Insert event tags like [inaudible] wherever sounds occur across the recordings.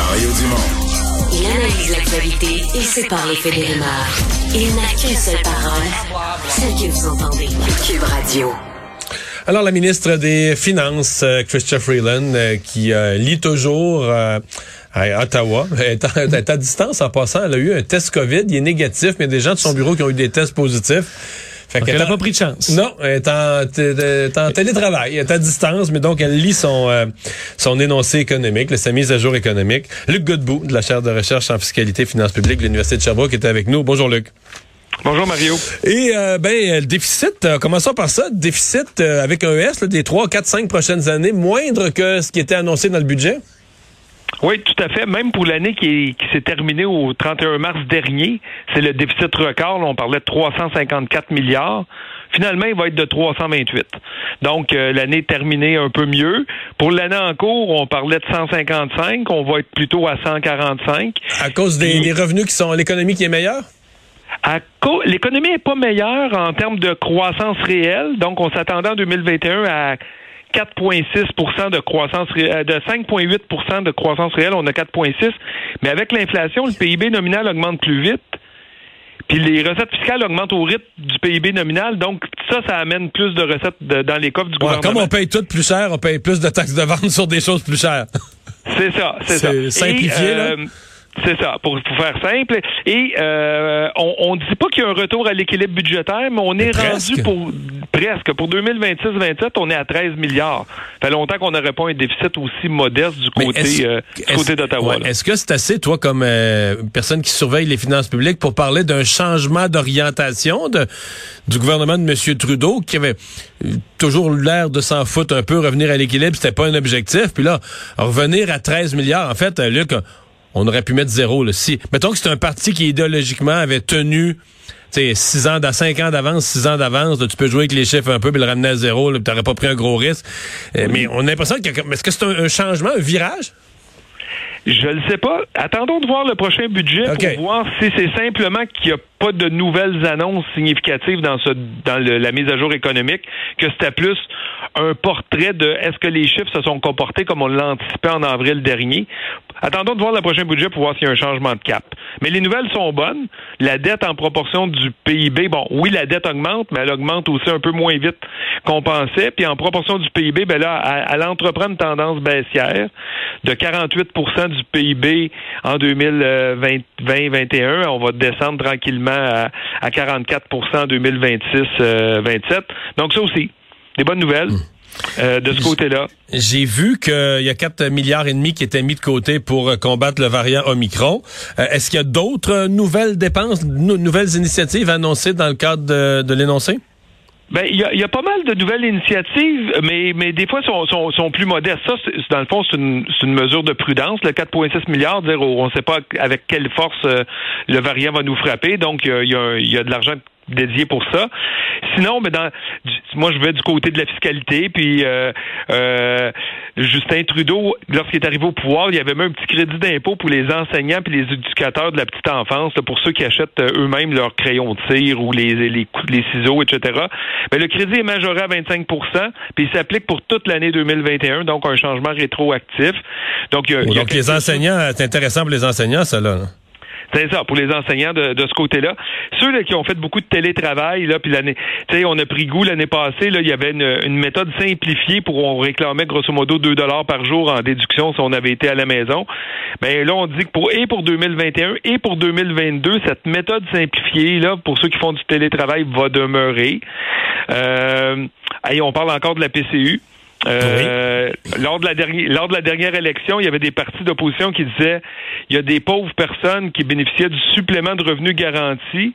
Mario Dumont. Il analyse l'actualité et sépare les faits des rumeurs. Il n'a qu'une seule parole, celle que vous entendez. Cube Radio. Alors, la ministre des Finances, euh, Chrystia Freeland, euh, qui euh, lit toujours euh, à Ottawa, elle [laughs] est, à, elle est à distance en passant, elle a eu un test COVID, il est négatif, mais il y a des gens de son bureau qui ont eu des tests positifs. Fait qu'elle n'a pas pris de chance. Non, elle est en, t- elle est en télétravail, elle est à distance, mais donc elle lit son euh, son énoncé économique, sa mise à jour économique. Luc Godbout, de la chaire de recherche en fiscalité et finances publiques de l'Université de Sherbrooke, est avec nous. Bonjour Luc. Bonjour Mario. Et euh, ben le déficit, euh, commençons par ça, déficit euh, avec un S là, des 3, 4, 5 prochaines années, moindre que ce qui était annoncé dans le budget? Oui, tout à fait. Même pour l'année qui, est- qui s'est terminée au 31 mars dernier, c'est le déficit record. Là, on parlait de 354 milliards. Finalement, il va être de 328. Donc, euh, l'année terminée un peu mieux. Pour l'année en cours, on parlait de 155. On va être plutôt à 145. À cause des, des revenus qui sont l'économie qui est meilleure? L'économie n'est pas meilleure en termes de croissance réelle. Donc, on s'attendait en 2021 à 4,6 de croissance euh, de 5,8 de croissance réelle. On a 4,6 Mais avec l'inflation, le PIB nominal augmente plus vite. Puis les recettes fiscales augmentent au rythme du PIB nominal. Donc, ça, ça amène plus de recettes de- dans les coffres du Ouais, gouvernement. comme on paye tout plus cher, on paye plus de taxes de vente sur des choses plus chères. C'est ça, c'est ça. C'est simplifié, Et, là. C'est ça, pour, pour faire simple. Et euh, on ne dit pas qu'il y a un retour à l'équilibre budgétaire, mais on est presque. rendu pour presque. Pour 2026-27, on est à 13 milliards. Ça fait longtemps qu'on n'aurait pas un déficit aussi modeste du côté, est-ce- euh, du côté d'Ottawa. ouais. Est-ce que c'est assez, toi, comme euh, personne qui surveille les finances publiques, pour parler d'un changement d'orientation de, du gouvernement de M. Trudeau, qui avait toujours l'air de s'en foutre un peu, revenir à l'équilibre, c'était pas un objectif. Puis là, revenir à 13 milliards, en fait, Luc, on aurait pu mettre zéro. Là, si, mettons que c'est un parti qui, idéologiquement, avait tenu... Tu sais, six ans, dans cinq ans d'avance, six ans d'avance, tu peux jouer avec les chiffres un peu, puis le ramener à zéro, là, puis t'aurais pas pris un gros risque. Euh, Mais on a l'impression y comme- Est-ce que c'est un, un changement, un virage? Je ne sais pas. Attendons de voir le prochain budget pour voir si c'est simplement qu'il n'y a pas de nouvelles annonces significatives dans ce dans le- la mise à jour économique, que c'était plus un portrait de est-ce que les chiffres se sont comportés comme on l'anticipait en avril dernier. Attendons de voir le prochain budget pour voir s'il y a un changement de cap. Mais les nouvelles sont bonnes. La dette en proportion du PIB, bon, oui, la dette augmente, mais elle augmente aussi un peu moins vite qu'on pensait. Puis en proportion du PIB, ben là, elle, entreprend une tendance baissière de 48% du PIB en 2020-2021. On va descendre tranquillement à, à 44 en 2026-27. Donc ça aussi, des bonnes nouvelles euh, de ce côté-là. J'ai vu qu'il y a 4 milliards et demi qui étaient mis de côté pour euh, combattre le variant Omicron. Euh, Est-ce qu'il y a d'autres nouvelles dépenses, nou- nouvelles initiatives annoncées dans le cadre de, de l'énoncé? Ben, il y a, y a pas mal de nouvelles initiatives, mais, mais des fois sont, sont, sont plus modestes. Ça, c'est- dans le fond, c'est une, c'est une mesure de prudence. Le 4,6 milliards, dire oh, on ne sait pas avec quelle force euh, le variant va nous frapper. Donc, il y a, y a y a de l'argent dédié pour ça. Sinon, mais dans, du- moi, je vais du côté de la fiscalité. Puis, euh, euh, Justin Trudeau, lorsqu'il est arrivé au pouvoir, il y avait même un petit crédit d'impôt pour les enseignants puis les éducateurs de la petite enfance, là, pour ceux qui achètent euh, eux-mêmes leurs crayons de cire ou les, les, les ciseaux, etc. Mais le crédit est majoré à 25% puis il s'applique pour toute l'année 2021, donc un changement rétroactif. Donc, il y a- il y a Donc les enseignants, c'est intéressant pour les enseignants, ça là. C'est ça, pour les enseignants de, de ce côté-là. Ceux là, qui ont fait beaucoup de télétravail, là, puis l'année, tu sais, on a pris goût l'année passée, là, il y avait une, une méthode simplifiée pour on réclamait grosso modo 2 dollars par jour en déduction si on avait été à la maison. Mais là, on dit que pour et pour 2021 et pour 2022, cette méthode simplifiée là, pour ceux qui font du télétravail, va demeurer. Euh, on parle encore de la PCU. Euh, lors, de la dernière, élection, il y avait des partis d'opposition qui disaient il y a des pauvres personnes qui bénéficiaient du supplément de revenus garanti.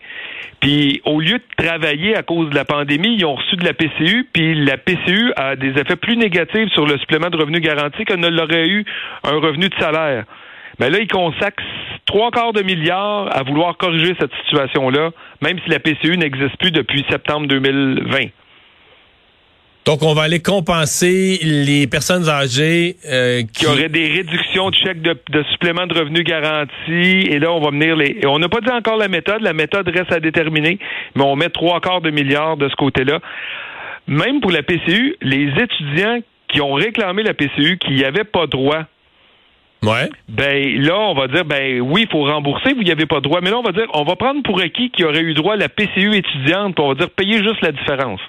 Puis au lieu de travailler à cause de la pandémie, ils ont reçu de la PCU, puis la PCU a des effets plus négatifs sur le supplément de revenus garanti que ne l'aurait eu un revenu de salaire. Mais là, ils consacrent trois quarts de milliard à vouloir corriger cette situation-là, même si la PCU n'existe plus depuis septembre 2020. Donc on va aller compenser les personnes âgées euh, qui qui aurait des réductions de chèques de, de supplément de revenus garantis. Et là, on va venir les. On n'a pas dit encore la méthode. La méthode reste à déterminer, mais on met trois quarts de milliards de ce côté-là. Même pour la PCU, les étudiants qui ont réclamé la PCU, qui n'y avaient pas droit, Ouais. Ben là, on va dire, ben oui, il faut rembourser, vous n'y avez pas droit. Mais là, on va dire, on va prendre pour acquis qui aurait eu droit à la PCU étudiante, puis on va dire, payer juste la différence.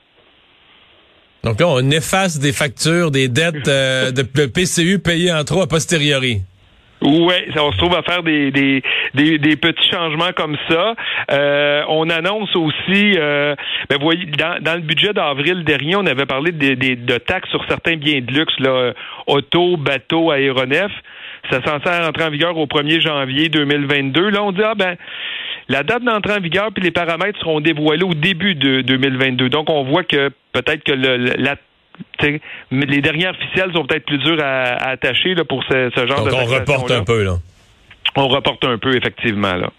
Donc là, on efface des factures, des dettes euh, de, PCU payées en trop a posteriori. Oui, on se trouve à faire des, des, des, des petits changements comme ça. Euh, on annonce aussi, euh, ben voyez, dans, dans le budget d'avril dernier, on avait parlé de, de, de, taxes sur certains biens de luxe, là, auto, bateau, aéronefs. Ça censé rentrer en vigueur au 1er janvier 2022. Là, on dit, ah ben, la date d'entrée en vigueur puis les paramètres seront dévoilés au début de 2022. Donc, on voit que peut-être que le, la les dernières officielles sont peut-être plus dures à, attacher là, pour ce, ce genre Donc de on reporte un peu, là. On reporte un peu, effectivement, là.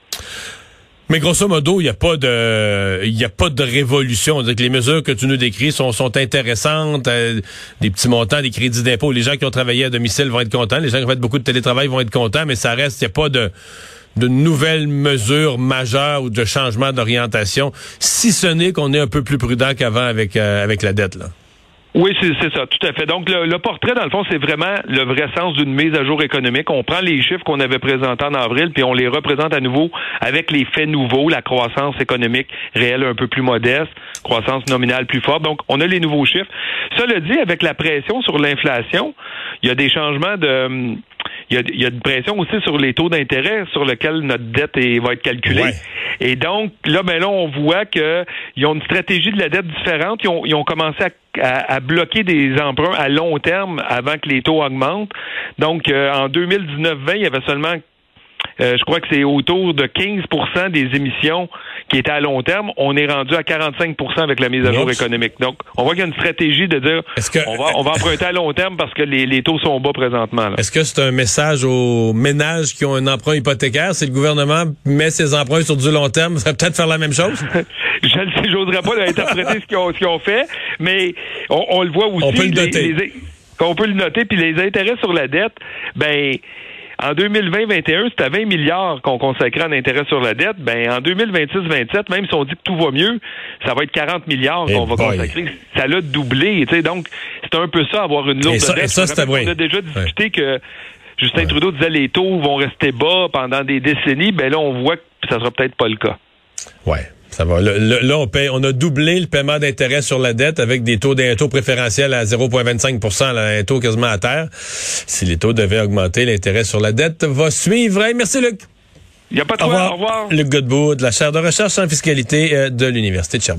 Mais grosso modo, il n'y a pas de, il y a pas de révolution. Que les mesures que tu nous décris sont, sont intéressantes. Euh, des petits montants, des crédits d'impôt. Les gens qui ont travaillé à domicile vont être contents. Les gens qui ont fait beaucoup de télétravail vont être contents. Mais ça reste, il n'y a pas de, de nouvelles mesures majeures ou de changements d'orientation. Si ce n'est qu'on est un peu plus prudent qu'avant avec, euh, la dette. Oui, c'est ça, tout à fait. Donc, le, le portrait, dans le fond, c'est vraiment le vrai sens d'une mise à jour économique. On prend les chiffres qu'on avait présentés en avril, puis on les représente à nouveau avec les faits nouveaux, la croissance économique réelle un peu plus modeste, croissance nominale plus forte. Donc, on a les nouveaux chiffres. Cela dit, avec la pression sur l'inflation, il y a des changements de il y, a, il y a une pression aussi sur les taux d'intérêt sur lesquels notre dette est, va être calculée. Ouais. Et donc, là, ben là, on voit qu'ils ont une stratégie de la dette différente. Ils ont, ils ont commencé à à, à, bloquer des emprunts à long terme avant que les taux augmentent. Donc, euh, en 2019-20, il y avait seulement euh, je crois que c'est autour de 15% des émissions qui étaient à long terme. On est rendu à 45% avec la mise à jour Oups. économique. Donc, on voit qu'il y a une stratégie de dire que- on, va, on va emprunter à long terme parce que les, les taux sont bas présentement. Est-ce que c'est un message aux ménages qui ont un emprunt hypothécaire? Si le gouvernement met ses emprunts sur du long terme, ça va peut-être faire la même chose? [laughs] Je ne sais, j'oserais pas interpréter ce qu'ils ont, fait, mais on, on le voit aussi. On peut le les- noter. les- on peut le noter, puis les intérêts sur la dette, ben. En 2020-21, c'était 20 milliards qu'on consacrait en intérêts sur la dette. Ben, en 2026-27, même si on dit que tout va mieux, ça va être 40 milliards Eh qu'on va boy. consacrer. Ça l'a doublé, tu sais. Donc, c'est un peu ça, avoir une lourde Et ça- et dette. ça, qu'on a déjà discuté que Justin Trudeau disait les taux vont rester bas pendant des décennies. Ben là, on voit que ça sera peut-être pas le cas. Ouais. Ça va. Le- le- là, on paye, on a doublé le paiement d'intérêt sur la dette avec des taux d'un taux préférentiel à 0,25 là, un taux quasiment à terre. Si les taux devaient augmenter, l'intérêt sur la dette va suivre. Hey, merci, Luc. Il n'y a pas de Au. Au revoir. Luc Godbout, de la chaire de recherche en fiscalité euh, de l'Université de Sherbrooke.